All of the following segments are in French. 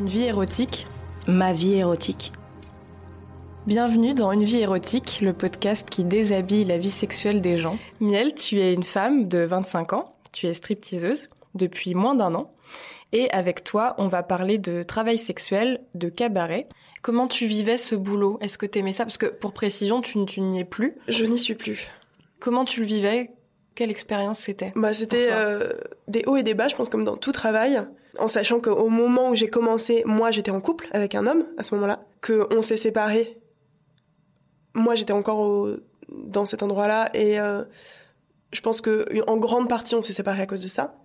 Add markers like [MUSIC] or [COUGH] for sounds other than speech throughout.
Une vie érotique Ma vie érotique. Bienvenue dans Une vie érotique, le podcast qui déshabille la vie sexuelle des gens. Miel, tu es une femme de 25 ans, tu es stripteaseuse depuis moins d'un an. Et avec toi, on va parler de travail sexuel, de cabaret. Comment tu vivais ce boulot? Est-ce que tu aimais ça? Parce que pour précision, tu, tu n'y es plus. Je n'y suis plus. Comment tu le vivais? Quelle expérience c'était Bah, c'était euh, des hauts et des bas, je pense, comme dans tout travail. En sachant qu'au moment où j'ai commencé, moi, j'étais en couple avec un homme à ce moment-là, que on s'est séparés. Moi, j'étais encore au- dans cet endroit-là et euh, je pense que en grande partie, on s'est séparés à cause de ça.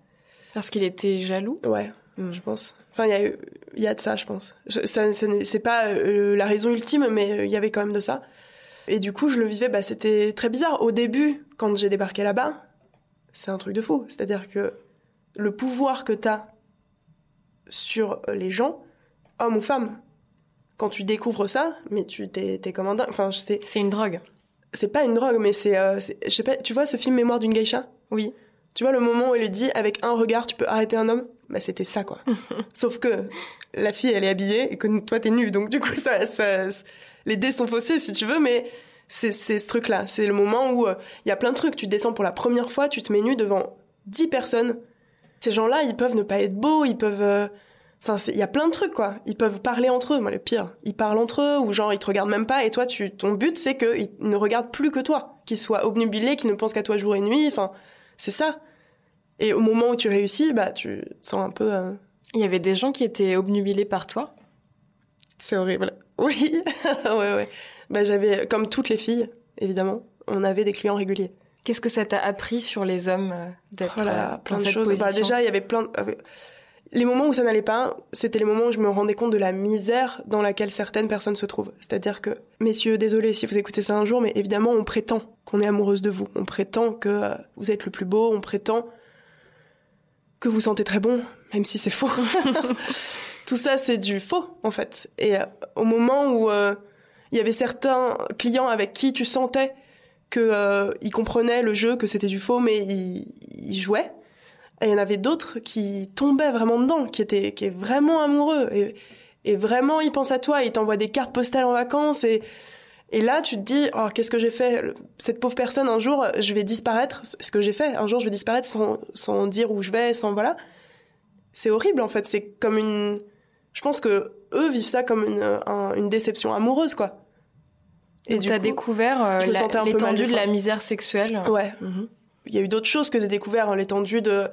Parce qu'il était jaloux Ouais, Mm. je pense. Enfin, il y a, y de ça, je pense. Je- ça, ça n'est- c'est pas euh, la raison ultime, mais il y avait quand même de ça. Et du coup, je le vivais, bah, c'était très bizarre. Au début, quand j'ai débarqué là-bas, c'est un truc de fou. C'est-à-dire que le pouvoir que t'as sur les gens, hommes ou femmes, quand tu découvres ça, mais tu t'es, t'es comme un dingue. Enfin, c'est, C'est une drogue. c'est pas une drogue, mais c'est, euh, c'est- je sais pas, tu vois ce film Mémoire d'une geisha? Oui. tu vois le moment où elle lui dit avec un regard tu peux arrêter un homme? Bah c'était ça quoi. [LAUGHS] Sauf que la fille elle est habillée et que toi t'es nu donc du coup ça, ça les dés sont faussés si tu veux mais c'est ce truc là, c'est le moment où euh, il y a plein de trucs, tu descends pour la première fois, tu te mets nu devant 10 personnes. Ces gens-là, ils peuvent ne pas être beaux, ils peuvent euh, Enfin, il y a plein de trucs, quoi. Ils peuvent parler entre eux. Moi, le pire, ils parlent entre eux ou genre ils te regardent même pas. Et toi, tu, ton but, c'est qu'ils ne regardent plus que toi, qu'ils soient obnubilés, qu'ils ne pensent qu'à toi jour et nuit. Enfin, c'est ça. Et au moment où tu réussis, bah, tu te sens un peu. euh, Il y avait des gens qui étaient obnubilés par toi? C'est horrible. [LAUGHS] Oui, [LAUGHS] ouais, ouais. Bah, j'avais, comme toutes les filles, évidemment, on avait des clients réguliers. Qu'est-ce que ça t'a appris sur les hommes euh, d'être Oh là là, euh, plein dans de cette choses. Bah, déjà, il y avait plein. de- euh, Les moments où ça n'allait pas, c'était les moments où je me rendais compte de la misère dans laquelle certaines personnes se trouvent. C'est-à-dire que, messieurs, désolé si vous écoutez ça un jour, mais évidemment, on prétend qu'on est amoureuse de vous. On prétend que vous êtes le plus beau. On prétend que vous sentez très bon, même si c'est faux. [LAUGHS] Tout ça, c'est du faux, en fait. Et euh, au moment où euh, il y avait certains clients avec qui tu sentais que euh, ils comprenaient le jeu, que c'était du faux, mais ils, jouaient. Et il y en avait d'autres qui tombaient vraiment dedans, qui étaient qui est vraiment amoureux. Et, et vraiment ils pensent à toi, ils t'envoient des cartes postales en vacances et et là tu te dis oh qu'est-ce que j'ai fait? Cette pauvre personne un jour je vais disparaître. Ce que j'ai fait. Un jour je vais disparaître sans sans dire où je vais sans voilà c'est horrible en fait. C'est comme une je pense que eux vivent ça comme une un- une déception amoureuse quoi Et t'as coup, découvert euh, l'étendue de la misère sexuelle ouais Mhm. il y a eu d'autres choses que j'ai découvert, hein, l'étendue de,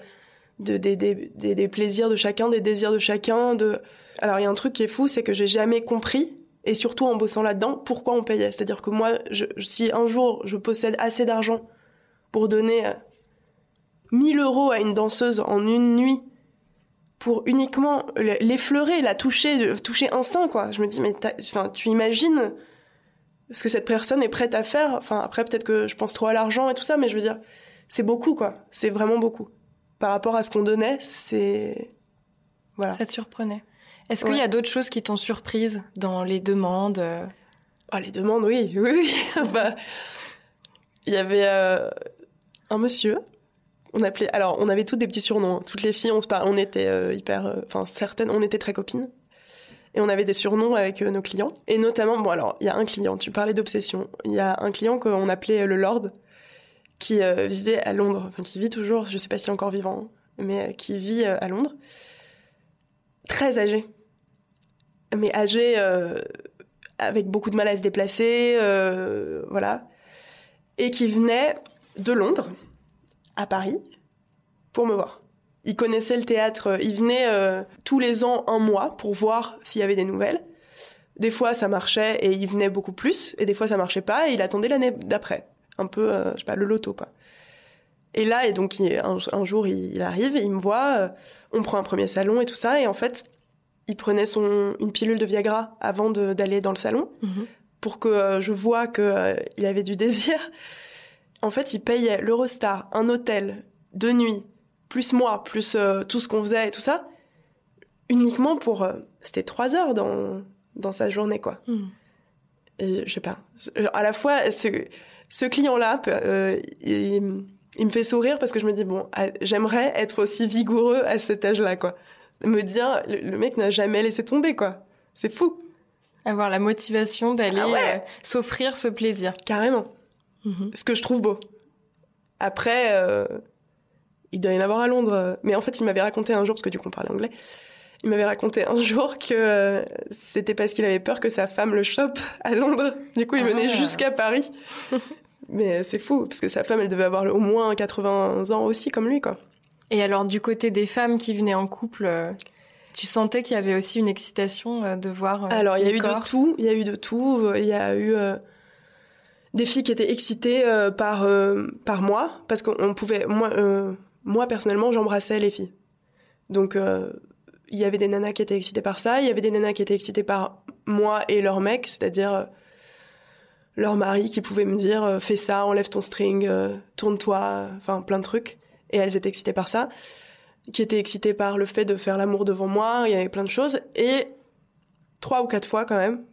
de des, des, des, des plaisirs de chacun, des désirs de chacun. De... Alors il y a un truc qui est fou, c'est que j'ai jamais compris, et surtout en bossant là-dedans, pourquoi on payait. C'est-à-dire que moi, je, si un jour je possède assez d'argent pour donner euh, 1000 euros à une danseuse en une nuit, pour uniquement l'effleurer, la toucher, toucher un sein, quoi. Je me dis, mais t'as- enfin, tu imagines ce que cette personne est prête à faire. Enfin, après, peut-être que je pense trop à l'argent et tout ça, mais je veux dire, c'est beaucoup, quoi. C'est vraiment beaucoup. Par rapport à ce qu'on donnait, c'est. Voilà. Ça te surprenait Est-ce qu'il y a d'autres choses qui t'ont surprise dans les demandes euh, Ah, les demandes, oui, oui, oui. [LAUGHS] bah, il y avait euh, un monsieur. On appelait. Alors, on avait toutes des petits surnoms. hein. Toutes les filles, on se on était euh, hyper. euh, Enfin, certaines, on était très copines. Et on avait des surnoms avec euh, nos clients. Et notamment, bon, alors, il y a un client. Tu parlais d'obsession. Il y a un client qu'on appelait euh, le Lord, qui euh, vivait à Londres. Enfin, qui vit toujours. Je sais pas s'il est encore vivant, hein, mais qui vit à Londres. Très âgé. Mais âgé. avec beaucoup de mal à se déplacer, voilà, et qui venait de Londres à Paris pour me voir. Il connaissait le théâtre, euh, il venait euh, tous les ans un mois pour voir s'il y avait des nouvelles. Des fois ça marchait et il venait beaucoup plus, et des fois ça marchait pas et il attendait l'année d'après, un peu, euh, je sais pas, le loto quoi. Et là, et donc il- un, un jour il, il arrive, il me voit, euh, on prend un premier salon et tout ça, et en fait il prenait son une pilule de Viagra avant de- d'aller dans le salon Mhm. pour que je vois que euh, il avait du désir. En fait, il payait l'Eurostar, un hôtel, deux nuits, plus moi, plus euh, tout ce qu'on faisait et tout ça, uniquement pour euh, c'était trois heures dans dans sa journée quoi. Et je sais pas. Euh, À la fois ce ce client-là, euh, il, il me fait sourire parce que je me dis bon, ah, j'aimerais être aussi vigoureux à cet âge-là quoi. me dire, le, le mec n'a jamais laissé tomber, quoi. C'est fou. Avoir la motivation d'aller Ah ouais. s'offrir ce plaisir. Carrément. Mhm. Ce que je trouve beau. Après, il doit y en avoir à Londres. Mais en fait, il m'avait raconté un jour, parce que du coup, on parlait anglais, il m'avait raconté un [LAUGHS] jour que euh, c'était parce qu'il avait peur que sa femme le chope à Londres. Du coup, il venait Ah. jusqu'à Paris. [LAUGHS] Mais c'est fou, parce que sa femme, elle devait avoir au moins 80 ans aussi, comme lui, quoi. Et alors, du côté des femmes qui venaient en couple, euh, tu sentais qu'il y avait aussi une excitation euh, de voir. Alors, il y a eu de tout. Il y a eu de tout. Il y a eu euh, des filles qui étaient excitées euh, par euh, par moi parce qu'on pouvait. Moi, moi personnellement, j'embrassais les filles. Donc, euh, il y avait des nanas qui étaient excitées par ça. Il y avait des nanas qui étaient excitées par moi et leur mec, c'est-à-dire euh, leur mari qui pouvait me dire euh, fais ça, enlève ton string, tourne-toi, enfin plein de trucs. Et elles étaient excitées par ça. Qui étaient excitées par le fait de faire l'amour devant moi. Il y avait plein de choses. Et trois ou quatre fois quand même,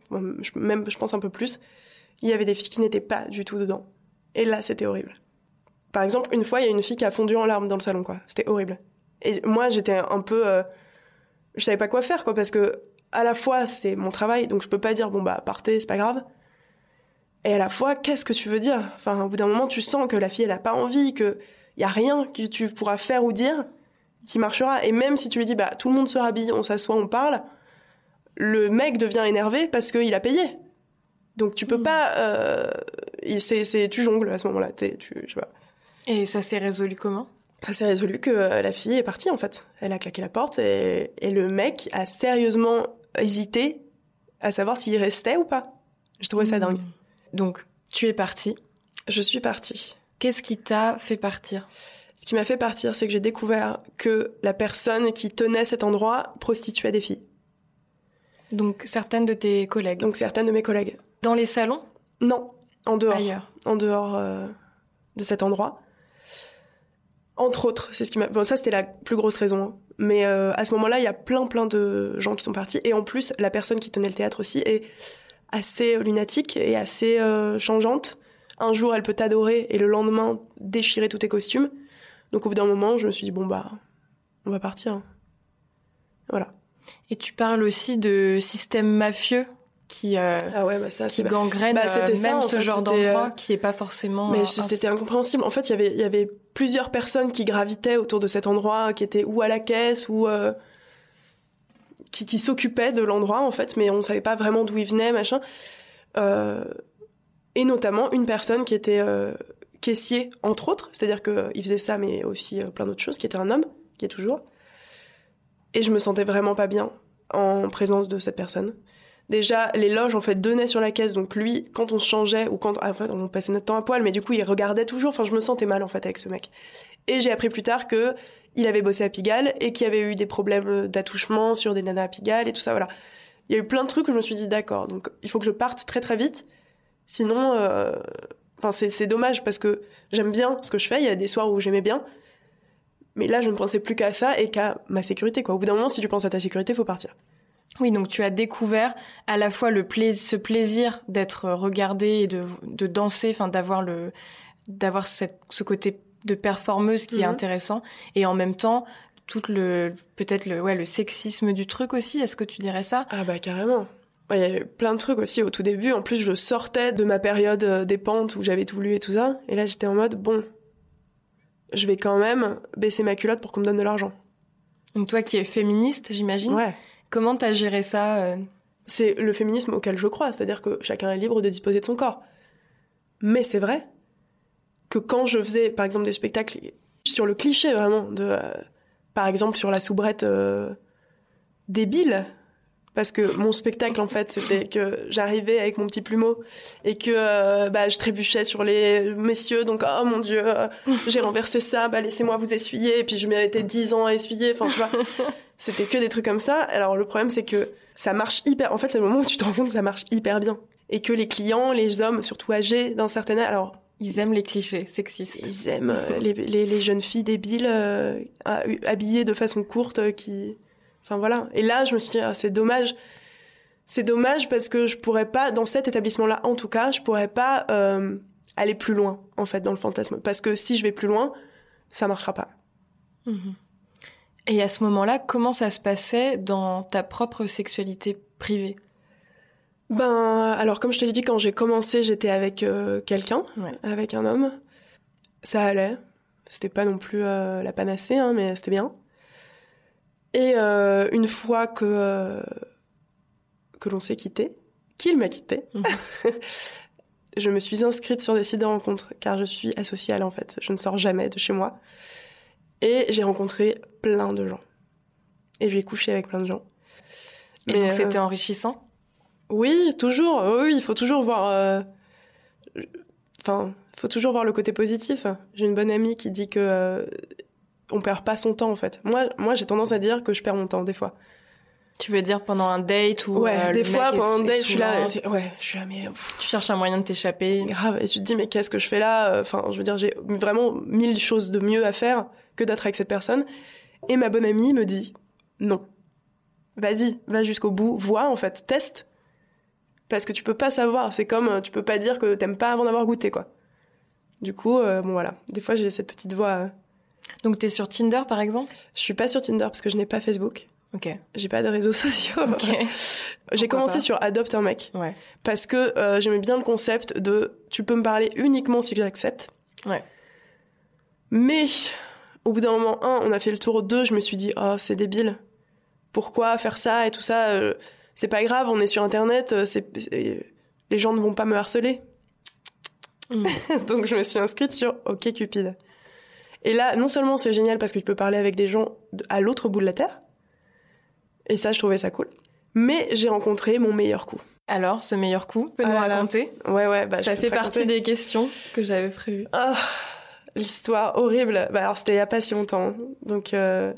même je pense un peu plus, il y avait des filles qui n'étaient pas du tout dedans. Et là, c'était horrible. Par exemple, une fois, il y a une fille qui a fondu en larmes dans le salon, quoi. C'était horrible. Et moi, j'étais un peu, euh, je savais pas quoi faire, quoi, parce que à la fois c'est mon travail, donc je peux pas dire bon bah partez, c'est pas grave. Et à la fois, qu'est-ce que tu veux dire? Enfin, au bout d'un moment, tu sens que la fille, elle a pas envie, que y a rien que tu pourras faire ou dire qui marchera. Et même si tu lui dis bah tout le monde se rhabille, on s'assoit, on parle, le mec devient énervé parce qu'il a payé. Donc tu peux Mm. pas. Euh, c'est, tu jongles à ce moment-là. Tu, je sais pas. Et ça s'est résolu comment? Ça s'est résolu que euh, la fille est partie en fait. Elle a claqué la porte et, et le mec a sérieusement hésité à savoir s'il restait ou pas. Je trouvais ça dingue. Donc, tu es partie. Je suis partie. Qu'est-ce qui t'a fait partir? Ce qui m'a fait partir, c'est que j'ai découvert que la personne qui tenait cet endroit prostituait des filles. Donc, certaines de tes collègues. Donc certaines de mes collègues. Dans les salons? Non, en dehors. Ailleurs. en dehors euh, de cet endroit. Entre autres, c'est ce qui m'a. Bon, ça c'était la plus grosse raison. hein. Mais euh, à ce moment-là, il y a plein plein de gens qui sont partis. Et en plus, la personne qui tenait le théâtre aussi est assez lunatique et assez euh, changeante. Un jour, elle peut t'adorer et le lendemain déchirer tous tes costumes. Donc au bout d'un moment, je me suis dit bon bah, on va partir. hein. Voilà. Et tu parles aussi de système mafieux? Qui, euh, Ah ouais, bah ça, qui gangrène bah, euh, ça, même ce fait, genre c'était, d'endroit euh, qui est pas forcément. Mais euh, c'était incompréhensible. En fait, il y avait, il y avait plusieurs personnes qui gravitaient autour de cet endroit, qui étaient ou à la caisse ou euh, qui, qui s'occupaient de l'endroit en fait, mais on savait pas vraiment d'où ils venaient, machin. Euh, et notamment une personne qui était euh, caissier entre autres, c'est-à-dire que il faisait ça, mais aussi euh, plein d'autres choses, qui était un homme, qui est toujours. Et je me sentais vraiment pas bien en présence de cette personne. Déjà, les loges en fait donnaient sur la caisse, donc lui, quand on se changeait ou quand en fait, on passait notre temps à poil, mais du coup il regardait toujours. Enfin, je me sentais mal en fait avec ce mec. Et j'ai appris plus tard que il avait bossé à Pigalle et qu'il avait eu des problèmes d'attouchement sur des nanas à Pigalle et tout ça. Voilà, il y a eu plein de trucs où je me suis dit d'accord, donc il faut que je parte très très vite, sinon, euh, enfin c'est c'est dommage parce que j'aime bien ce que je fais. Il y a des soirs où j'aimais bien, mais là je ne pensais plus qu'à ça et qu'à ma sécurité. Quoi. Au bout d'un moment, si tu penses à ta sécurité, faut partir. Oui, donc tu as découvert à la fois le plaisir, ce plaisir d'être regardé et de, de danser, enfin d'avoir le, d'avoir ce côté de performeuse qui est Mhm. intéressant, et en même temps tout le, peut-être le, ouais, le sexisme du truc aussi. Est-ce que tu dirais ça? Ah bah carrément. Ouais, Il y a eu plein de trucs aussi au tout début. En plus, je sortais de ma période euh, des pentes où j'avais tout lu et tout ça. Et là, j'étais en mode, bon, je vais quand même baisser ma culotte pour qu'on me donne de l'argent. Donc toi qui es féministe, j'imagine? Ouais. Comment t'as géré ça euh, C'est le féminisme auquel je crois. C'est-à-dire que chacun est libre de disposer de son corps. Mais c'est vrai que quand je faisais, par exemple, des spectacles sur le cliché vraiment de, euh, par exemple, sur la soubrette euh, débile, parce que mon spectacle en fait c'était que j'arrivais avec mon petit plumeau et que euh, bah, je trébuchais sur les messieurs donc oh mon dieu j'ai renversé ça bah laissez-moi vous essuyer et puis je méritais 10 ans à essuyer enfin tu vois [LAUGHS] c'était que des trucs comme ça. Alors le problème c'est que ça marche hyper en fait c'est le moment où tu te rends compte que ça marche hyper bien. Et que les clients les hommes surtout âgés d'un certain âge alors Ils aiment les clichés sexistes. ils aiment euh, les, les, les jeunes filles débiles euh, ha- habillées de façon courte euh, qui enfin voilà. Et là je me suis dit ah, c'est dommage. C'est dommage parce que je pourrais pas dans cet établissement là en tout cas je pourrais pas euh, aller plus loin en fait dans le fantasme. Parce que si je vais plus loin ça marchera pas. Mhm. Et à ce moment-là, comment ça se passait dans ta propre sexualité privée? Ben, alors comme je te l'ai dit, quand j'ai commencé, j'étais avec euh, quelqu'un, Ouais. avec un homme. Ça allait. C'était pas non plus euh, la panacée, hein, mais c'était bien. Et euh, une fois que que l'on s'est quitté, qu'il m'a quitté, Mhm. [LAUGHS] je me suis inscrite sur des sites de rencontres, car je suis asociale en fait. Je ne sors jamais de chez moi. Et j'ai rencontré plein de gens. Et j'ai couché avec plein de gens. Et Mais, donc euh, c'était enrichissant? Oui, toujours. Oui, il faut toujours voir. euh, Enfin, faut toujours voir le côté positif. J'ai une bonne amie qui dit que euh, on perd pas son temps en fait. Moi, moi, j'ai tendance à dire que je perds mon temps des fois. Tu veux dire pendant un date ou ouais, euh, des fois pendant un date, je suis là. Ouais, je suis là, mais pff, Tu cherches un moyen de t'échapper. grave. Et tu te dis, mais qu'est-ce que je fais là? Enfin, je veux dire, j'ai vraiment mille choses de mieux à faire que d'être avec cette personne. Et ma bonne amie me dit, non. Vas-y, va jusqu'au bout, vois en fait, teste. Parce que tu peux pas savoir. C'est comme, euh, tu peux pas dire que t'aimes pas avant d'avoir goûté, quoi. Du coup, euh, bon voilà. Des fois, j'ai cette petite voix. euh, Donc t'es sur Tinder par exemple? Je suis pas sur Tinder parce que je n'ai pas Facebook. Ok. J'ai pas de réseaux [LAUGHS] sociaux. Ok. J'ai commencé pas sur Adopte un mec. Ouais. Parce que euh, j'aimais bien le concept de tu peux me parler uniquement si j'accepte. Ouais. Mais au bout d'un moment, un, on a fait le tour, deux, je me suis dit, oh, c'est débile. Pourquoi faire ça et tout ça euh, C'est pas grave, on est sur Internet, euh, c'est, les gens ne vont pas me harceler. Mm. [LAUGHS] Donc je me suis inscrite sur OK Cupid. Et là, non seulement c'est génial parce que tu peux parler avec des gens à l'autre bout de la Terre, et ça, je trouvais ça cool. Mais j'ai rencontré mon meilleur coup. Alors, ce meilleur coup, peux nous Ah raconter? Ouais, ouais, bah, Ça fait partie des questions que j'avais prévues. Ah, l'histoire horrible. Bah alors c'était il y a pas si longtemps. Donc euh,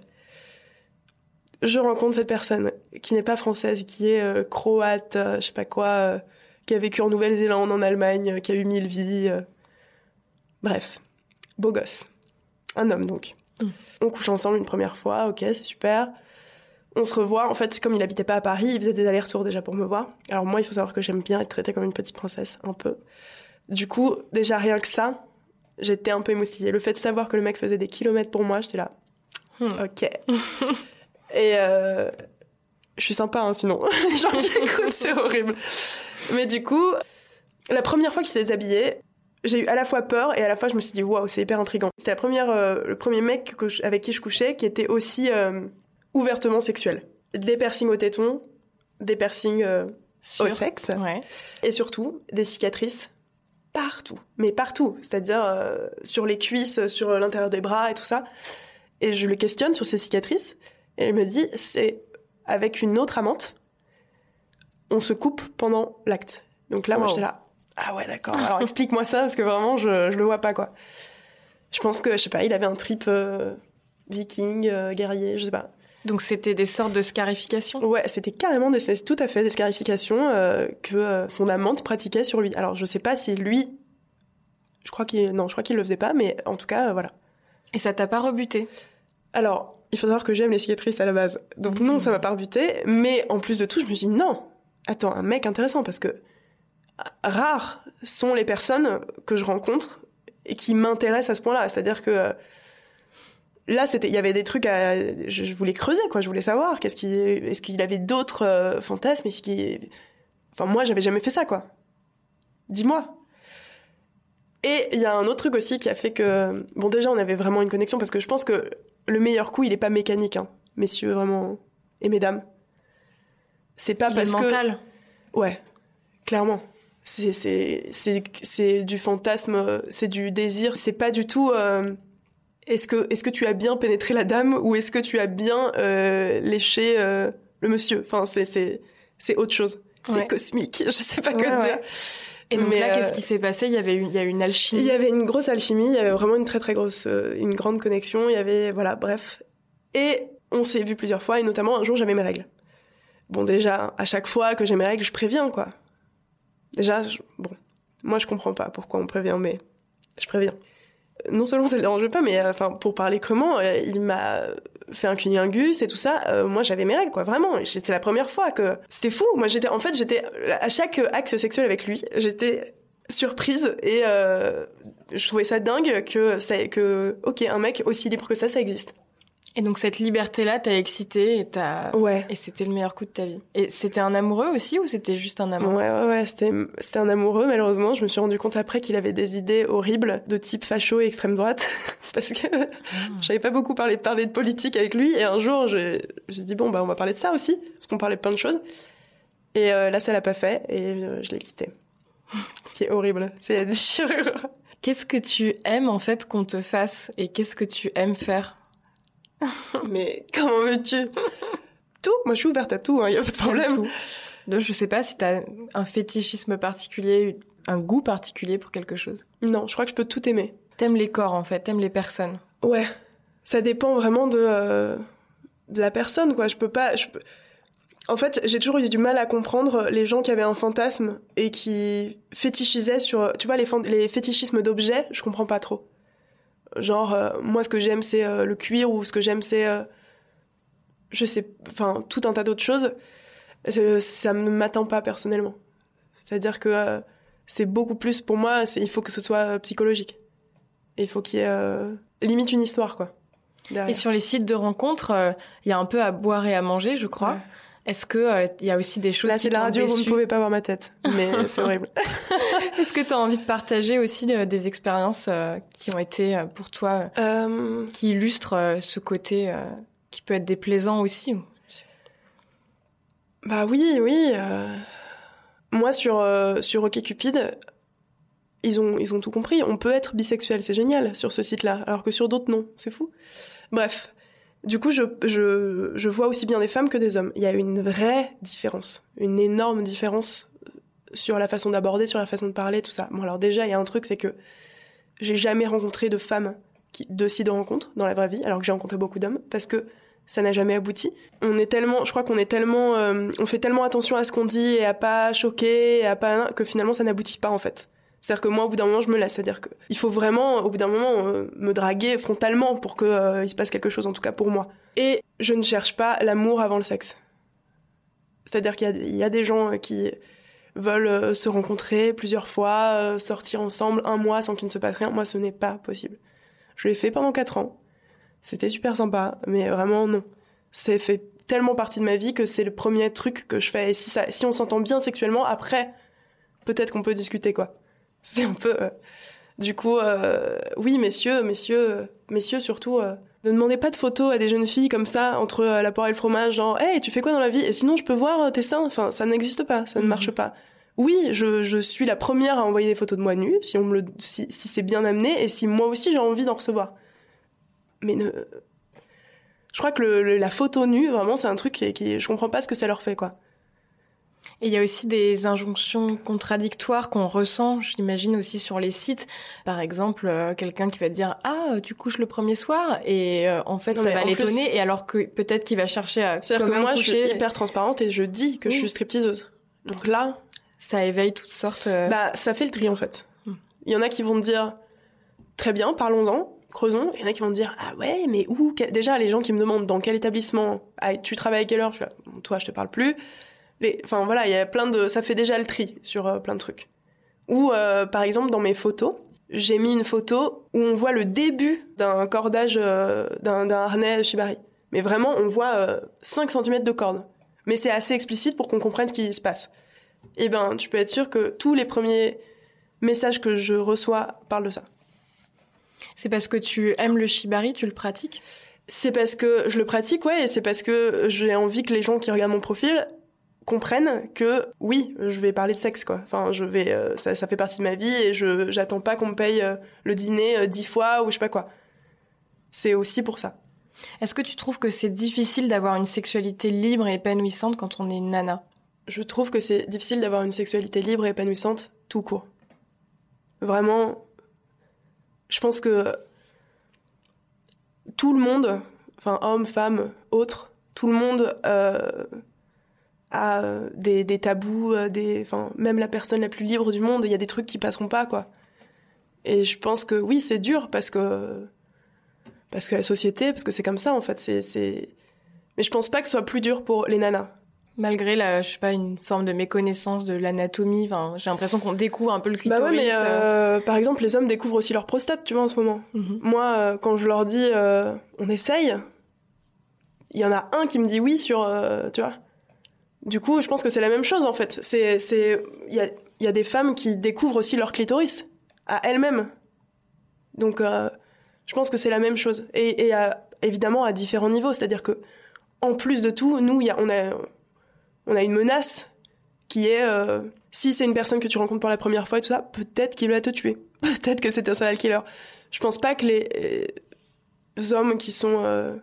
je rencontre cette personne qui n'est pas française, qui est euh, croate, euh, je sais pas quoi, euh, qui a vécu en Nouvelle-Zélande, en Allemagne, qui a eu mille vies. Bref, beau gosse. Un homme donc. Mm. On couche ensemble une première fois, ok, c'est super. On se revoit. En fait, comme il habitait pas à Paris, il faisait des allers-retours déjà pour me voir. Alors moi, il faut savoir que j'aime bien être traitée comme une petite princesse, un peu. Du coup, déjà rien que ça, j'étais un peu émoustillée. Le fait de savoir que le mec faisait des kilomètres pour moi, j'étais là, Hmm. ok. [LAUGHS] Et euh, je suis sympa, hein, sinon. [LAUGHS] Les gens qui écoutent, c'est horrible. Mais du coup, la première fois qu'il s'est déshabillé, j'ai eu à la fois peur et à la fois je me suis dit, waouh, c'est hyper intriguant. C'était la première, euh, le premier mec que je- avec qui je couchais qui était aussi euh, ouvertement sexuel. Des piercings au téton, des piercings euh, au sexe Ouais. et surtout des cicatrices partout, mais partout, c'est-à-dire euh, sur les cuisses, sur l'intérieur des bras et tout ça. Et je le questionne sur ces cicatrices et il me dit c'est avec une autre amante, on se coupe pendant l'acte. Donc là, moi Wow. j'étais là, ah ouais d'accord. Alors explique-moi ça parce que vraiment je je le vois pas quoi. Je pense que je sais pas, il avait un trip euh, viking, euh, guerrier, je sais pas. Donc c'était des sortes de scarifications? Ouais, c'était carrément des, tout à fait des scarifications euh, que euh, son amante pratiquait sur lui. Alors je sais pas si lui, je crois qu'il, non, je crois qu'il le faisait pas, mais en tout cas, euh, voilà. Et ça t'a pas rebuté? Alors, il faut savoir que j'aime les cicatrices à la base, donc non, ça m'a pas rebuté. Mais en plus de tout, je me suis dit non, attends, un mec intéressant parce que rares sont les personnes que je rencontre et qui m'intéressent à ce point-là. C'est-à-dire que là, c'était, il y avait des trucs à, je, je voulais creuser, quoi. Je voulais savoir qu'est-ce qui, est-ce qu'il avait d'autres euh, fantasmes, est-ce qu'il, enfin moi, j'avais jamais fait ça, quoi. Dis-moi. Et il y a un autre truc aussi qui a fait que, bon, déjà, on avait vraiment une connexion parce que je pense que le meilleur coup, il est pas mécanique, hein, messieurs, vraiment, et mesdames. C'est pas Il parce est que mental. Ouais, clairement. C'est c'est c'est c'est du fantasme, euh, c'est du désir. C'est pas du tout. euh, est-ce que est-ce que tu as bien pénétré la dame ou est-ce que tu as bien euh, léché euh, le monsieur? Enfin, c'est c'est c'est autre chose. C'est Ouais. cosmique. [LAUGHS] Je sais pas Ouais, dire. Et donc Mais, là, euh, qu'est-ce qui s'est passé? Il y avait une, il y a une alchimie. Il y avait une grosse alchimie. Il y avait vraiment une très très grosse, euh, une grande connexion. Il y avait voilà, bref. Et on s'est vu plusieurs fois et notamment un jour j'avais mes règles. Bon déjà, à chaque fois que j'ai mes règles, je préviens quoi. Déjà, je- bon, moi je comprends pas pourquoi on prévient, mais je préviens. Non seulement ça le dérange pas, mais euh, enfin pour parler comment, euh, il m'a fait un cunilingus et tout ça. euh, moi j'avais mes règles quoi, vraiment. C'était la première fois que c'était fou. Moi j'étais, en fait j'étais à chaque acte sexuel avec lui, j'étais surprise et je trouvais ça dingue que ça, que ok un mec aussi libre que ça, ça existe. Et donc cette liberté-là t'a excité et t'as Ouais. et c'était le meilleur coup de ta vie. Et c'était un amoureux aussi ou c'était juste un amour Ouais, ouais, ouais, c'était, c'était un amoureux, malheureusement. Je me suis rendu compte après qu'il avait des idées horribles de type facho et extrême droite. [LAUGHS] parce que j'avais pas beaucoup parlé, parlé de politique avec lui. Et un jour, j'ai, dit, bon, bah, on va parler de ça aussi. Parce qu'on parlait de plein de choses. Et euh, là, ça l'a pas fait. Et euh, je l'ai quitté. [LAUGHS] Ce qui est horrible. C'est la déchirure. Qu'est-ce que tu aimes en fait qu'on te fasse et qu'est-ce que tu aimes faire? [LAUGHS] Mais comment veux-tu? Tout Moi, je suis ouverte à tout, il y a pas de problème. Donc, Je sais pas si t'as un fétichisme particulier, un goût particulier pour quelque chose. Non, je crois que je peux tout aimer. T'aimes les corps en fait, t'aimes les personnes. Ouais, ça dépend vraiment de, euh, de la personne, quoi. Je peux pas. Je peux... En fait, j'ai toujours eu du mal à comprendre les gens qui avaient un fantasme et qui fétichisaient sur. Tu vois, les, les fétichismes d'objets, je comprends pas trop. Genre, euh, moi, ce que j'aime, c'est euh, le cuir ou ce que j'aime, c'est. euh, je sais. Enfin, tout un tas d'autres choses. Ça ne m'atteint pas personnellement. C'est-à-dire que c'est beaucoup plus pour moi, il faut que ce soit psychologique. Et il faut qu'il y ait limite une histoire, quoi. derrière. Et sur les sites de rencontres, il y a un peu à boire et à manger, je crois. Ouais. Est-ce que euh, il y a aussi des choses Là, c'est la radio, vous ne pouvez pas voir ma tête. Mais [LAUGHS] c'est horrible. [LAUGHS] Est-ce que tu as envie de partager aussi euh, des expériences euh, qui ont été pour toi, euh, qui illustrent ce côté qui peut être déplaisant aussi ou- bah oui, oui. Moi, sur, sur OkCupid, ils ont, ils ont tout compris. On peut être bisexuel, c'est génial sur ce site-là. Alors que sur d'autres, non. C'est fou. Bref. Du coup, je, je, je vois aussi bien des femmes que des hommes. Il y a une vraie différence. Une énorme différence sur la façon d'aborder, sur la façon de parler, tout ça. Bon, alors déjà, il y a un truc, c'est que j'ai jamais rencontré de femmes qui, de sites de rencontres dans la vraie vie, alors que j'ai rencontré beaucoup d'hommes, parce que ça n'a jamais abouti. On est tellement, je crois qu'on est tellement, euh, on fait tellement attention à ce qu'on dit et à pas choquer, et à pas que finalement ça n'aboutit pas en fait. C'est-à-dire que moi, au bout d'un moment, je me laisse. C'est-à-dire que il faut vraiment, au bout d'un moment, euh, me draguer frontalement pour que euh, se passe quelque chose, en tout cas pour moi. Et je ne cherche pas l'amour avant le sexe. C'est-à-dire qu'il y a, des gens euh, qui veulent se rencontrer plusieurs fois, sortir ensemble un mois sans qu'il ne se passe rien. Moi, ce n'est pas possible. Je l'ai fait pendant quatre ans. C'était super sympa, mais vraiment non. C'est fait tellement partie de ma vie que c'est le premier truc que je fais. Et si on s'entend bien sexuellement, après, peut-être qu'on peut discuter, quoi. [LAUGHS] C'est un peu... euh, Du coup, euh, oui, messieurs, messieurs, euh, messieurs surtout, ne demandez pas de photos à des jeunes filles comme ça, entre la porc et le fromage, genre, hey, tu fais quoi dans la vie? Et sinon, je peux voir tes seins Enfin, ça n'existe pas, ça ne Mhm. marche pas. Oui, je, je suis la première à envoyer des photos de moi nue, si, on me le, si, si c'est bien amené, et si moi aussi j'ai envie d'en recevoir. Mais ne... Je crois que le, le- la photo nue, vraiment, c'est un truc qui, qui... Je comprends pas ce que ça leur fait, quoi. Et il y a aussi des injonctions contradictoires qu'on ressent, j'imagine aussi sur les sites. Par exemple, euh, quelqu'un qui va te dire ah tu couches le premier soir et euh, en fait Non, ça va l'étonner et alors que peut-être qu'il va chercher à C'est-à-dire que moi, je suis hyper transparente et je dis que je suis stripteaseuse. Donc là, Ça éveille toutes sortes. euh, bah, ça fait le tri, en fait. Hmm. Il y en a qui vont te dire, très bien, parlons-en, creusons. Il y en a qui vont dire, ah ouais, mais où Déjà, les gens qui me demandent dans quel établissement, ah, tu travailles à quelle heure Je suis là, toi, je te parle plus. Les... Enfin, voilà, il y a plein de... Ça fait déjà le tri sur euh, plein de trucs. Ou, euh, par exemple, dans mes photos, j'ai mis une photo où on voit le début d'un cordage, euh, d'un harnais Shibari. Mais vraiment, on voit euh, 5 cm de corde. Mais c'est assez explicite pour qu'on comprenne ce qui se passe. Eh ben, tu peux être sûr que tous les premiers messages que je reçois parlent de ça. C'est parce que tu aimes le shibari, tu le pratiques? C'est parce que je le pratique, ouais, et c'est parce que j'ai envie que les gens qui regardent mon profil comprennent que oui, je vais parler de sexe, quoi. Enfin, je vais, euh, ça, ça fait partie de ma vie et je j'attends pas qu'on me paye euh, le dîner euh, dix fois ou je sais pas quoi. C'est aussi pour ça. Est-ce que tu trouves que c'est difficile d'avoir une sexualité libre et épanouissante quand on est une nana? Je trouve que c'est difficile d'avoir une sexualité libre et épanouissante tout court. Vraiment, je pense que tout le monde, enfin hommes, femmes, autres, tout le monde euh, a des, des tabous, euh, des, enfin même la personne la plus libre du monde, il y a des trucs qui passeront pas quoi. Et je pense que oui, c'est dur parce que parce que la société, parce que c'est comme ça en fait. C'est, c'est... Mais je pense pas que ce soit plus dur pour les nanas. Malgré la, je sais pas, une forme de méconnaissance de l'anatomie, enfin, j'ai l'impression qu'on découvre un peu le clitoris. Bah ouais, mais euh. euh, par exemple, les hommes découvrent aussi leur prostate, tu vois, en ce moment. Mhm. Moi, euh, quand je leur dis euh, on essaye, il y en a un qui me dit oui sur, euh, tu vois. Du coup, je pense que c'est la même chose en fait. C'est, c'est, il y a, y a des femmes qui découvrent aussi leur clitoris à elles-mêmes. Donc, euh, je pense que c'est la même chose. Et, et à- évidemment à différents niveaux. C'est-à-dire que, en plus de tout, nous, y a, on a, on a une menace qui est, euh, si c'est une personne que tu rencontres pour la première fois et tout ça, peut-être qu'il va te tuer. [LAUGHS] Peut-être que c'est un serial killer. Je pense pas que les, les hommes qui sont, euh,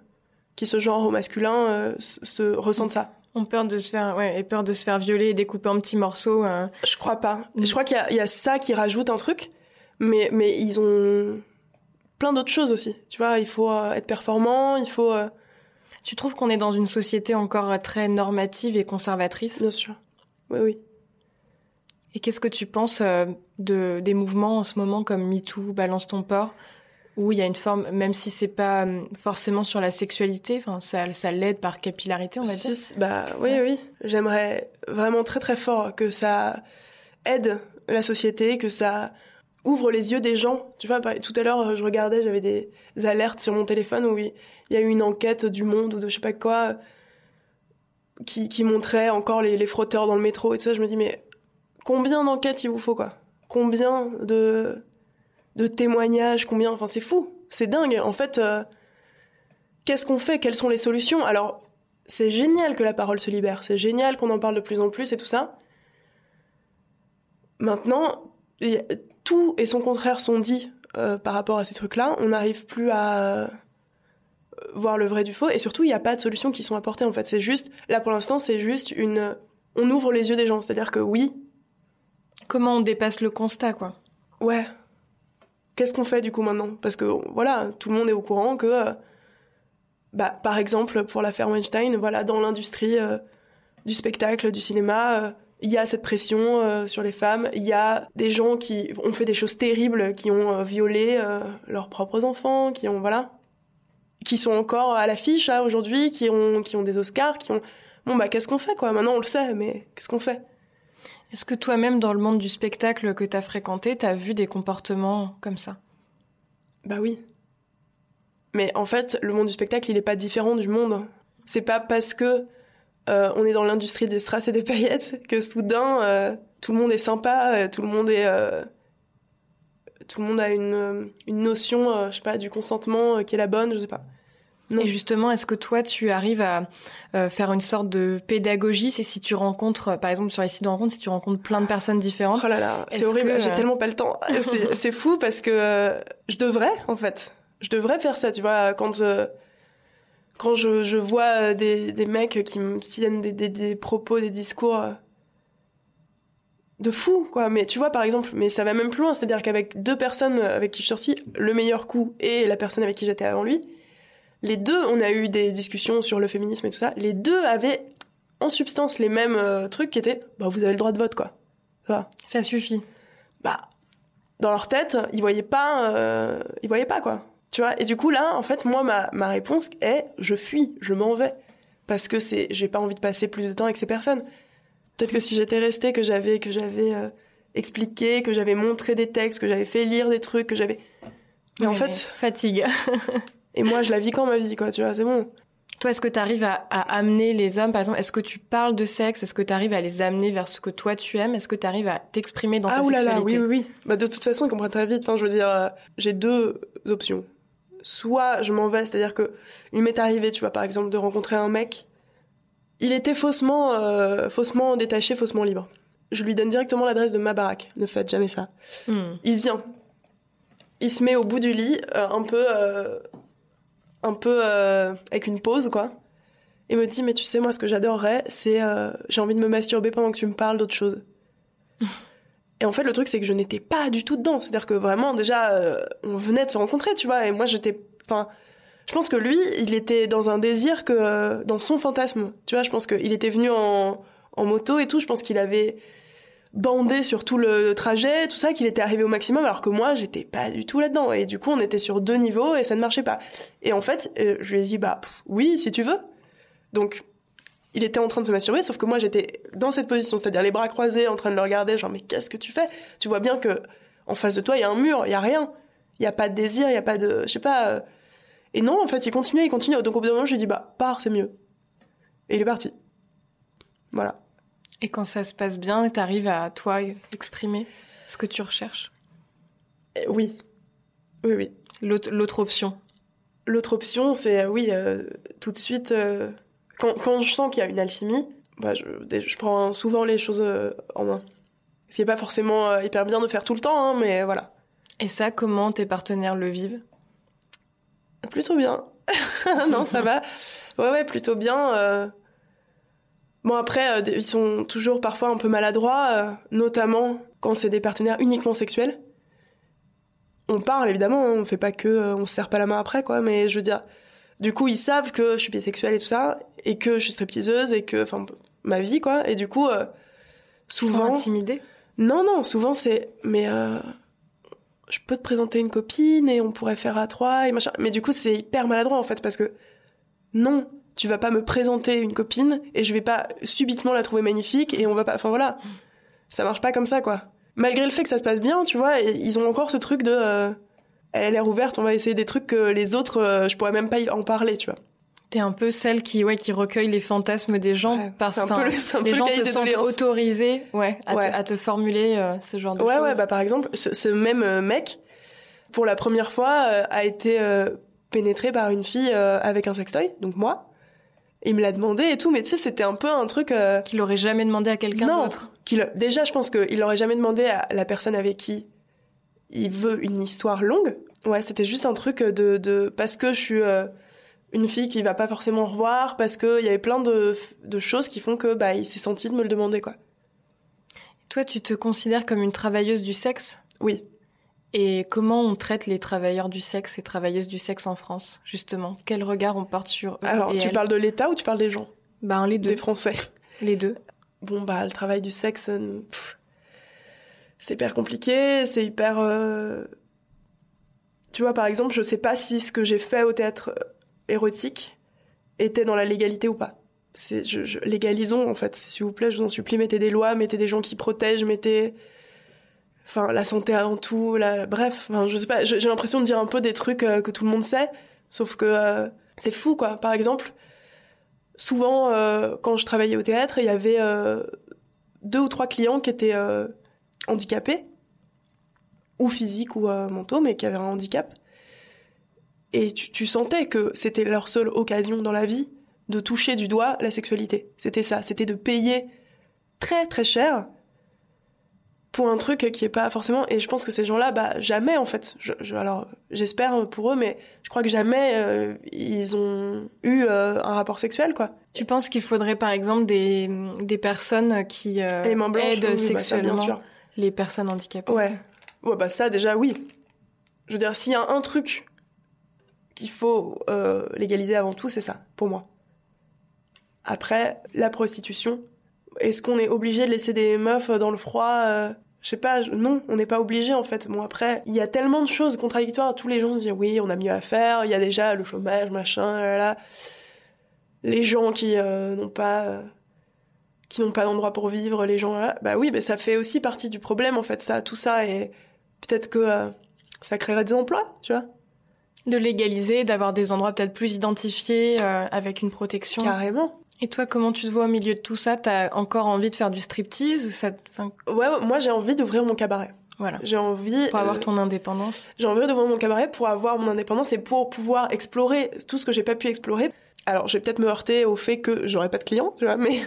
qui se genrent au masculin euh, se ressentent ça. Peur de se faire, ouais, et peur de se faire violer et découper en petits morceaux. euh. Je crois pas. Mm. Je crois qu'il y a, il y a ça qui rajoute un truc, mais, mais ils ont plein d'autres choses aussi. Tu vois, il faut euh, être performant, il faut. euh, Tu trouves qu'on est dans une société encore très normative et conservatrice? Bien sûr. Oui, oui. Et qu'est-ce que tu penses de, des mouvements en ce moment comme MeToo, Balance ton port, où il y a une forme, même si c'est pas euh, forcément sur la sexualité, enfin ça, ça l'aide par capillarité, on va dire. si, bah oui, Ouais. oui. J'aimerais vraiment très très fort que ça aide la société, que ça ouvre les yeux des gens. Tu vois, tout à l'heure, je regardais, j'avais des alertes sur mon téléphone où il il y a eu une enquête du Monde ou de je sais pas quoi qui, qui montrait encore les, les frotteurs dans le métro et tout ça. Je me dis, mais combien d'enquêtes il vous faut, quoi? Combien de, de témoignages Combien Enfin, c'est fou. C'est dingue. En fait, euh, qu'est-ce qu'on fait? Quelles sont les solutions? Alors, c'est génial que la parole se libère. C'est génial qu'on en parle de plus en plus et tout ça. Maintenant, tout et son contraire sont dits euh, par rapport à ces trucs-là. On n'arrive plus à euh, voir le vrai du faux. Et surtout, il n'y a pas de solutions qui sont apportées, en fait. C'est juste, là pour l'instant, c'est juste une. On ouvre les yeux des gens. C'est-à-dire que oui, Comment on dépasse le constat, quoi? Ouais. Qu'est-ce qu'on fait du coup maintenant? Parce que voilà, tout le monde est au courant que, euh, bah, par exemple, pour l'affaire Weinstein, voilà, dans l'industrie euh, du spectacle, du cinéma, euh, il y a cette pression sur les femmes. Il y a des gens qui ont fait des choses terribles, qui ont violé leurs propres enfants, qui ont voilà, qui sont encore à l'affiche hein, aujourd'hui, qui ont qui ont des Oscars, qui ont bon bah qu'est-ce qu'on fait quoi? Maintenant on le sait, mais qu'est-ce qu'on fait? Est-ce que toi-même, dans le monde du spectacle que tu as fréquenté, tu as vu des comportements comme ça? Bah oui. Mais en fait, le monde du spectacle, il est pas différent du monde. C'est pas parce que euh, on est dans l'industrie des strass et des paillettes que soudain euh, tout le monde est sympa, euh, tout le monde tout le monde a une, une notion, je sais pas, du consentement qui est la bonne, je sais pas. Non. Et justement, est-ce que toi, tu arrives à euh, faire une sorte de pédagogie? C'est si tu rencontres, par exemple, sur les sites de rencontres, si tu rencontres plein de personnes différentes, Oh là là, c'est horrible, que, j'ai euh, tellement pas le temps. [LAUGHS] C'est fou parce que euh, je devrais, en fait. Je devrais faire ça, tu vois, quand, euh, quand je, je vois des, des mecs qui me tiennent des, des, des propos, des discours de fou, quoi. Mais tu vois, par exemple, mais ça va même plus loin, c'est-à-dire qu'avec deux personnes avec qui je suis sortie, le meilleur coup et la personne avec qui j'étais avant lui, les deux, on a eu des discussions sur le féminisme et tout ça, les deux avaient en substance les mêmes euh, trucs qui étaient, bah, vous avez le droit de vote, quoi. Vois ça suffit. bah dans leur tête ils voyaient pas euh, ils voyaient pas quoi. Tu vois? Et du coup là en fait moi ma, ma réponse est je fuis je m'en vais. Parce que c'est j'ai pas envie de passer plus de temps avec ces personnes. Peut-être que si j'étais restée que j'avais que j'avais euh, expliqué que j'avais montré des textes que j'avais fait lire des trucs que j'avais. Mais en fait fatigue. [LAUGHS] et moi je la vis quand ma vie quoi tu vois c'est bon. Toi, est-ce que tu arrives à, à amener les hommes, par exemple, est-ce que tu parles de sexe Est-ce que tu arrives à les amener vers ce que toi tu aimes Est-ce que tu arrives à t'exprimer dans ta ah oulala sexualité oui oui oui. Bah de toute façon ils comprennent très vite. Enfin je veux dire euh, j'ai deux options. Soit je m'en vais c'est-à-dire que il m'est arrivé tu vois par exemple de rencontrer un mec. Il était faussement euh, faussement détaché faussement libre. Je lui donne directement l'adresse de ma baraque. Ne faites jamais ça. Hmm. il vient. Il se met au bout du lit euh, un peu un peu euh, avec une pause quoi. Et me dit mais tu sais moi ce que j'adorerais c'est euh, j'ai envie de me masturber pendant que tu me parles d'autre chose. [LAUGHS] Et en fait le truc c'est que je n'étais pas du tout dedans. C'est à dire que vraiment déjà euh, on venait de se rencontrer tu vois et moi j'étais enfin je pense que lui il était dans un désir que dans son fantasme. Tu vois je pense qu'il était venu en, en moto et tout. Je pense qu'il avait bandé sur tout le trajet, tout ça, qu'il était arrivé au maximum, alors que moi, j'étais pas du tout là-dedans. Et du coup, on était sur deux niveaux et ça ne marchait pas. Et en fait, euh, je lui ai dit, bah oui, si tu veux. Donc, il était en train de se masturber, sauf que moi, j'étais dans cette position, c'est-à-dire les bras croisés, en train de le regarder, genre, mais qu'est-ce que tu fais? Tu vois bien que en face de toi, il y a un mur, il y a rien. Il y a pas de désir, il y a pas de... Je sais pas... euh, Et non, en fait, il continuait, il continuait. Donc au bout d'un moment, je lui ai dit, bah, pars, c'est mieux. Et il est parti. Voilà. Et quand ça se passe bien, t'arrives à, toi, exprimer ce que tu recherches? Euh, Oui. Oui, oui. L'autre option L'autre option, c'est, euh, oui, euh, tout de suite, euh, quand, quand je sens qu'il y a une alchimie, bah, je, je prends souvent les choses euh, en main. Ce qui n'est pas forcément hyper bien de faire tout le temps, hein, mais voilà. Et ça, comment tes partenaires le vivent? Plutôt bien. [LAUGHS] non, ça va. Ouais, ouais, plutôt bien. Bon, après, euh, ils sont toujours parfois un peu maladroits, euh, notamment quand c'est des partenaires uniquement sexuels. On parle, évidemment, hein, on fait pas que... euh, on se serre pas la main après, quoi, mais je veux dire... Du coup, ils savent que je suis bisexuelle et tout ça, et que je suis stripteaseuse, et que... Enfin, ma vie, quoi. Et du coup, euh, Ils sont souvent... intimidés Non, non, souvent c'est. Mais euh, je peux te présenter une copine et on pourrait faire à trois et machin. Mais du coup, c'est hyper maladroit en fait parce que non, tu vas pas me présenter une copine et je vais pas subitement la trouver magnifique et on va pas. Enfin voilà, ça marche pas comme ça quoi. Malgré le fait que ça se passe bien, tu vois, et ils ont encore ce truc de. euh, elle a l'air ouverte, on va essayer des trucs que les autres, euh, je pourrais même pas y en parler, tu vois. T'es un peu celle qui, ouais, qui recueille les fantasmes des gens Ouais, parce c'est un enfin, peu le- les gens se sentent autorisés, ouais, à, Ouais. Te, à te formuler euh, ce genre de Ouais, choses. ouais, bah par exemple, ce, ce même mec, pour la première fois, a été pénétré par une fille avec un sextoy, donc moi. Il me l'a demandé et tout, mais tu sais, c'était un peu un truc euh, Qu'il aurait jamais demandé à quelqu'un d'autre. qu'il. Déjà, je pense qu'il aurait jamais demandé à la personne avec qui il veut une histoire longue. Ouais, c'était juste un truc de, de parce que je suis euh, une fille qu'il va pas forcément revoir, parce que il y avait plein de, de choses qui font que bah il s'est senti de me le demander quoi. Toi, tu te considères comme une travailleuse du sexe? Oui. Et comment on traite les travailleurs du sexe et travailleuses du sexe en France, justement? Quel regard on porte sur eux Alors, et tu elles? parles de l'État ou tu parles des gens, Ben, les deux. des Français. Les deux. bon bah le travail du sexe euh, c'est hyper compliqué c'est hyper euh, tu vois par exemple je sais pas si ce que j'ai fait au théâtre euh, érotique était dans la légalité ou pas. C'est je, je- légalisons en fait. S'il vous plaît je vous en supplie mettez des lois mettez des gens qui protègent mettez enfin la santé avant tout la bref enfin je sais pas j'ai l'impression de dire un peu des trucs euh, que tout le monde sait sauf que euh, c'est fou quoi par exemple souvent, euh, quand je travaillais au théâtre, il y avait deux ou trois clients qui étaient handicapés, ou physiques ou mentaux, mais qui avaient un handicap. Et tu, tu sentais que c'était leur seule occasion dans la vie de toucher du doigt la sexualité. C'était ça, c'était de payer très très cher pour un truc qui est pas forcément. Et je pense que ces gens-là, bah jamais en fait. Je, je- alors j'espère pour eux, mais je crois que jamais euh, ils ont eu euh, un rapport sexuel quoi. Tu penses qu'il faudrait, par exemple, des, des personnes qui euh, Les mains blanches, aident oui, bah, ça, sexuellement bien sûr. les personnes handicapées? Ouais. Ouais, bah ça déjà oui. Je veux dire, s'il y a un truc qu'il faut légaliser avant tout, c'est ça, pour moi. Après, la prostitution. Est-ce qu'on est obligé de laisser des meufs dans le froid euh, Je sais pas, non, on n'est pas obligé en fait. Bon après, il y a tellement de choses contradictoires. Tous les gens se disent oui, on a mieux à faire. Il y a déjà le chômage, machin, là, là. Les gens qui euh, n'ont pas, euh, qui n'ont pas d'endroit pour vivre, les gens là. Bah oui, mais ça fait aussi partie du problème en fait, ça, tout ça et peut-être que euh, ça créerait des emplois, tu vois. De légaliser, d'avoir des endroits peut-être plus identifiés, avec une protection. Carrément. Et toi, comment tu te vois au milieu de tout ça? T'as encore envie de faire du striptease ou ça... te- enfin, Ouais, ouais, moi j'ai envie d'ouvrir mon cabaret. Voilà. J'ai envie. Pour avoir euh, ton indépendance. J'ai envie d'ouvrir mon cabaret pour avoir mon indépendance et pour pouvoir explorer tout ce que j'ai pas pu explorer. Alors, je vais peut-être me heurter au fait que j'aurai pas de clients, tu vois, mais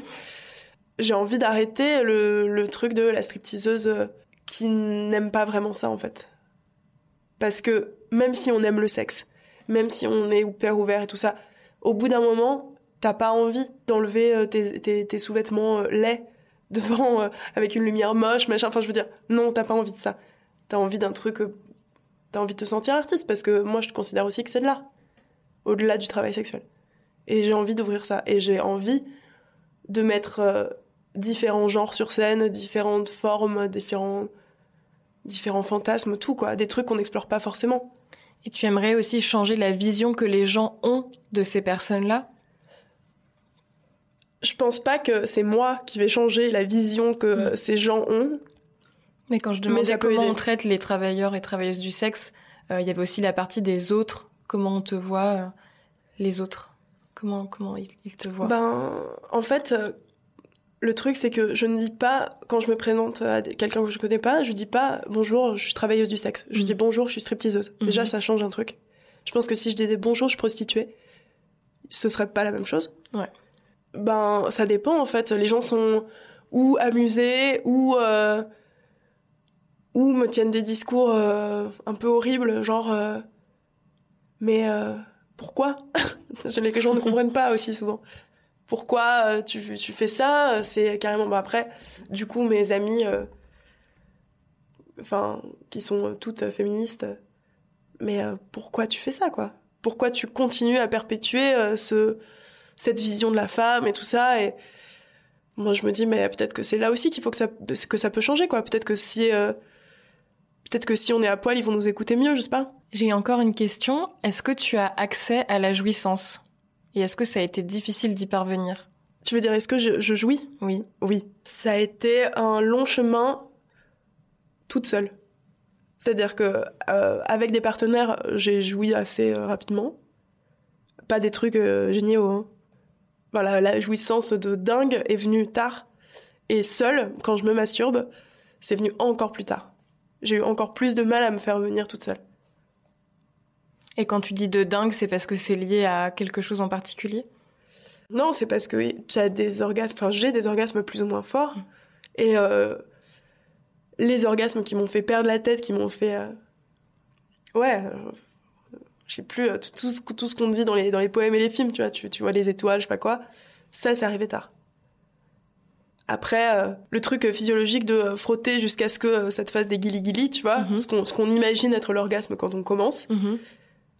[LAUGHS] j'ai envie d'arrêter le, le truc de la stripteaseuse euh, qui n'aime pas vraiment ça, en fait. Parce que même si on aime le sexe, même si on est hyper ouvert et tout ça, au bout d'un moment, t'as pas envie d'enlever euh, tes, sous-vêtements euh, laids [LAUGHS] devant, euh, avec une lumière moche, machin. Enfin, je veux dire, non, t'as pas envie de ça. T'as envie d'un truc t'as envie de te sentir artiste parce que moi je considère aussi que c'est de l'art au-delà du travail sexuel. Et j'ai envie d'ouvrir ça. Et j'ai envie de mettre différents genres sur scène différentes formes différents différents fantasmes tout quoi. Des trucs qu'on n'explore pas forcément. Et tu aimerais aussi changer la vision que les gens ont de ces personnes-là? Je pense pas que c'est moi qui vais changer la vision que euh, ces gens ont Mais quand je demandais comment aider. on traite les travailleurs et travailleuses du sexe, euh, il y avait aussi la partie des autres comment on te voit euh, les autres? Comment comment ils, ils te voient? Ben, en fait, euh, le truc, c'est que je ne dis pas, quand je me présente à quelqu'un que je connais pas, je dis pas bonjour, je suis travailleuse du sexe. Je Mhm. dis bonjour, je suis stripteaseuse. Mhm. Déjà, ça change un truc. Je pense que si je disais bonjour, je suis prostituée, ce serait pas la même chose. Ouais. Ben, ça dépend, en fait. Les gens sont ou amusés, ou, euh, ou me tiennent des discours euh, un peu horribles, genre, euh, mais pourquoi? [LAUGHS] Les gens ne comprennent pas aussi souvent pourquoi tu, tu fais ça? C'est carrément. Bah après, du coup, mes amies, enfin, qui sont toutes féministes, mais pourquoi tu fais ça, quoi? Pourquoi tu continues à perpétuer ce, cette vision de la femme et tout ça Et moi, je me dis, mais peut-être que c'est là aussi qu'il faut que ça, que ça peut changer, quoi. Peut-être que si. euh, Peut-être que si on est à poil, ils vont nous écouter mieux, je sais pas. J'ai encore une question. Est-ce que tu as accès à la jouissance? Et est-ce que ça a été difficile d'y parvenir? Tu veux dire, est-ce que je, je jouis? Oui. Oui, ça a été un long chemin toute seule. C'est-à-dire que euh, avec des partenaires, j'ai joui assez euh, rapidement. Pas des trucs euh, géniaux. hein. Voilà, la jouissance de dingue est venue tard. Et seule, quand je me masturbe, c'est venu encore plus tard. J'ai eu encore plus de mal à me faire venir toute seule. Et quand tu dis de dingue, c'est parce que c'est lié à quelque chose en particulier? Non, c'est parce que j'ai des orgasmes, enfin j'ai des orgasmes plus ou moins forts. Et euh, les orgasmes qui m'ont fait perdre la tête, qui m'ont fait. euh, Ouais, euh, je sais plus, euh, tout, tout ce, tout ce qu'on dit dans les, dans les poèmes et les films, tu vois, tu, tu vois les étoiles, je sais pas quoi. Ça, c'est arrivé tard. Après, euh, le truc euh, physiologique de frotter jusqu'à ce que ça te fasse des guili-guili, tu vois, Mhm. ce qu'on ce qu'on imagine être l'orgasme quand on commence. Mhm.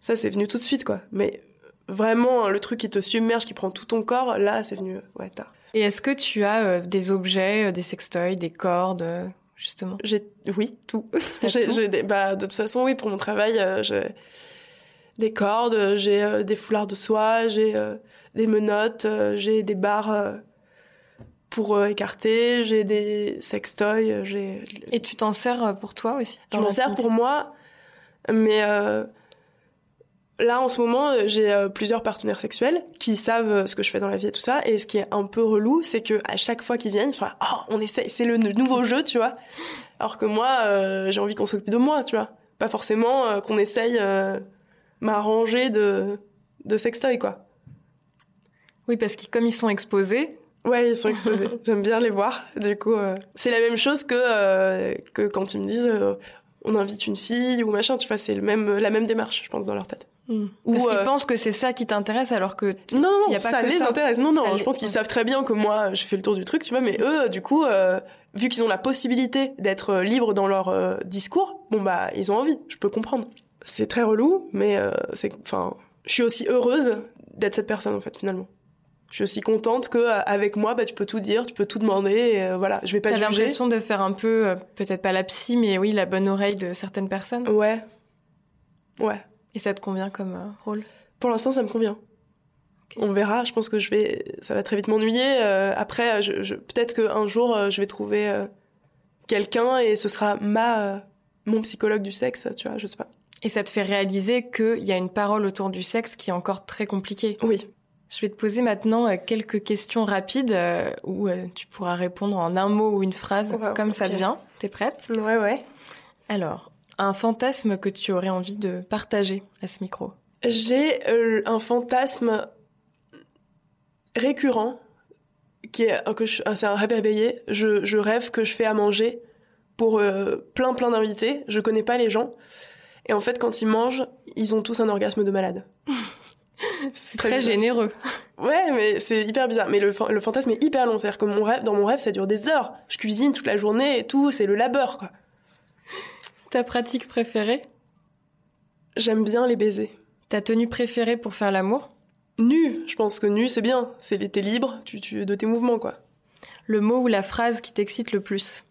Ça, c'est venu tout de suite, quoi. Mais vraiment, le truc qui te submerge, qui prend tout ton corps, là, c'est venu, ouais, tard. Et est-ce que tu as euh, des objets, euh, des sextoys, des cordes, euh, justement? J'ai, oui, tout. [LAUGHS] J'ai, bah, de toute façon, oui, pour mon travail, j'ai des cordes, j'ai euh, des foulards de soie, j'ai euh, des menottes, euh, j'ai des barres euh, pour euh, écarter, j'ai des sextoys, euh, j'ai. Et tu t'en sers euh, pour toi aussi Je m'en sers pour moi, mais euh, là en ce moment euh, j'ai euh, plusieurs partenaires sexuels qui savent euh, ce que je fais dans la vie et tout ça. Et ce qui est un peu relou, c'est que à chaque fois qu'ils viennent, ils sont là, oh on essaie, c'est le nouveau jeu, tu vois. Alors que moi, euh, j'ai envie qu'on s'occupe de moi, tu vois. Pas forcément euh, qu'on essaye euh, m'arranger de de sextoy quoi. Oui, parce que comme ils sont exposés, Ouais, ils sont [LAUGHS] exposés. J'aime bien les voir. Du coup, euh, c'est la même chose que euh, que quand ils me disent euh, on invite une fille ou machin. Tu vois, c'est le même la même démarche, je pense, dans leur tête. Ou, parce qu'ils pensent que c'est ça qui t'intéresse alors que Non, non, y non, a pas ça que les ça. intéresse. Non, non, je pense qu'ils savent très bien que moi, j'ai fait le tour du truc, tu vois, mais eux, du coup, vu qu'ils ont la possibilité d'être libres dans leur discours, bon, bah, ils ont envie, je peux comprendre. C'est très relou, mais euh, c'est, enfin, je suis aussi heureuse d'être cette personne, en fait, finalement. Je suis aussi contente que euh, avec moi, bah, tu peux tout dire, tu peux tout demander, et euh, voilà, je vais pas t'as l'impression de faire un peu, euh, peut-être pas la psy, mais oui, la bonne oreille de certaines personnes. Ouais. Ouais. Et ça te convient comme rôle? Pour l'instant, ça me convient. On verra. Je pense que je vais, ça va très vite m'ennuyer. Après, je, je- peut-être qu'un jour, je vais trouver quelqu'un et ce sera ma, mon psychologue du sexe, tu vois. Je sais pas. Et ça te fait réaliser qu'il y a une parole autour du sexe qui est encore très compliquée. Oui. Je vais te poser maintenant euh, quelques questions rapides euh, où euh, tu pourras répondre en un mot ou une phrase Wow, comme ça te vient. T'es prête? Ouais, ouais. Alors, un fantasme que tu aurais envie de partager à ce micro? J'ai euh, un fantasme récurrent qui est que c'est un rêve éveillé. Je, je rêve que je fais à manger pour plein plein d'invités. Je connais pas les gens. Et en fait, quand ils mangent, ils ont tous un orgasme de malade. [LAUGHS] C'est Très généreux. Ouais, mais c'est hyper bizarre. Mais le, fa- le fantasme est hyper long. C'est-à-dire que mon rêve, dans mon rêve, ça dure des heures. Je cuisine toute la journée et tout. C'est le labeur, quoi. Ta pratique préférée? J'aime bien les baisers. Ta tenue préférée pour faire l'amour? Nu, je pense que nu, c'est bien. C'est l'été libre, tu, tu, de tes mouvements, quoi. Le mot ou la phrase qui t'excite le plus?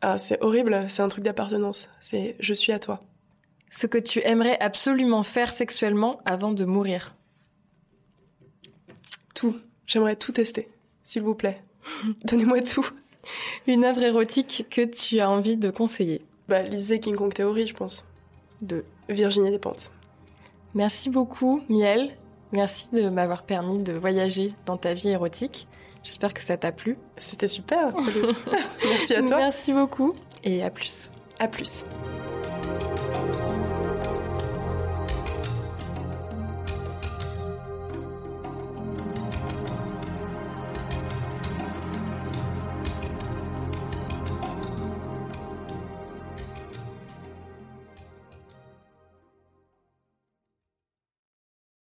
Ah, c'est horrible. C'est un truc d'appartenance. C'est je suis à toi. Ce que tu aimerais absolument faire sexuellement avant de mourir Tout. J'aimerais tout tester. S'il vous plaît. [LAUGHS] Donnez-moi tout. Une œuvre érotique que tu as envie de conseiller Bah, lisez King Kong Theory, je pense. De Virginie Despentes. Merci beaucoup, Miel. Merci de m'avoir permis de voyager dans ta vie érotique. J'espère que ça t'a plu. C'était super. [LAUGHS] Merci à toi. Merci beaucoup et à plus. À plus.